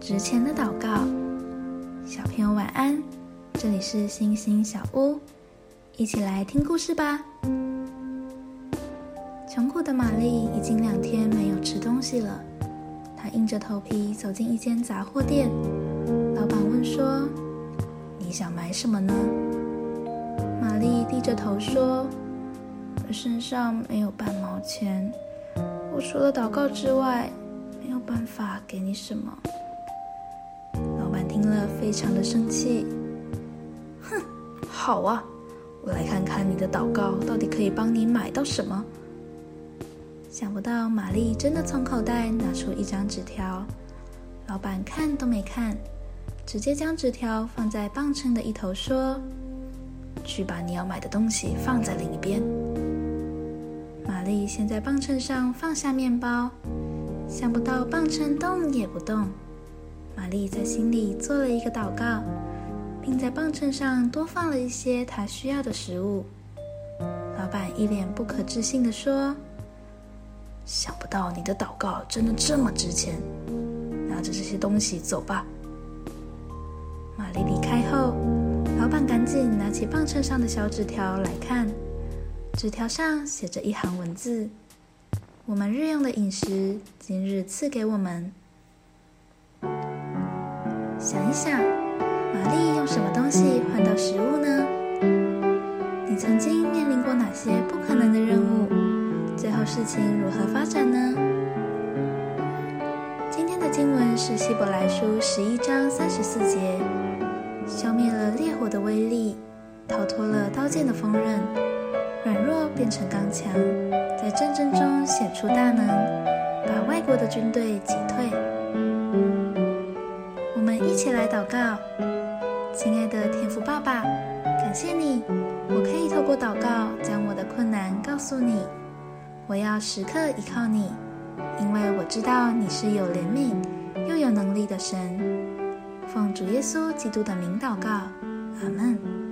值钱的祷告，小朋友晚安，这里是星星小屋，一起来听故事吧。穷苦的玛丽已经两天没有吃东西了，她硬着头皮走进一间杂货店，老板问说：“你想买什么呢？”玛丽低着头说：“我身上没有半毛钱，我除了祷告之外，没有办法给你什么。”听了，非常的生气。哼，好啊，我来看看你的祷告到底可以帮你买到什么。想不到玛丽真的从口袋拿出一张纸条，老板看都没看，直接将纸条放在磅秤的一头，说：“去把你要买的东西放在另一边。”玛丽先在磅秤上放下面包，想不到磅秤动也不动。玛丽在心里做了一个祷告，并在磅秤上多放了一些她需要的食物。老板一脸不可置信地说：“想不到你的祷告真的这么值钱，拿着这些东西走吧。”玛丽离开后，老板赶紧拿起磅秤上的小纸条来看，纸条上写着一行文字：“我们日用的饮食，今日赐给我们。”想一想，玛丽用什么东西换到食物呢？你曾经面临过哪些不可能的任务？最后事情如何发展呢？今天的经文是希伯来书十一章三十四节：消灭了烈火的威力，逃脱了刀剑的锋刃，软弱变成刚强，在战争中显出大能，把外国的军队击退。祷告，亲爱的天父爸爸，感谢你，我可以透过祷告将我的困难告诉你。我要时刻依靠你，因为我知道你是有怜悯又有能力的神。奉主耶稣基督的名祷告，阿门。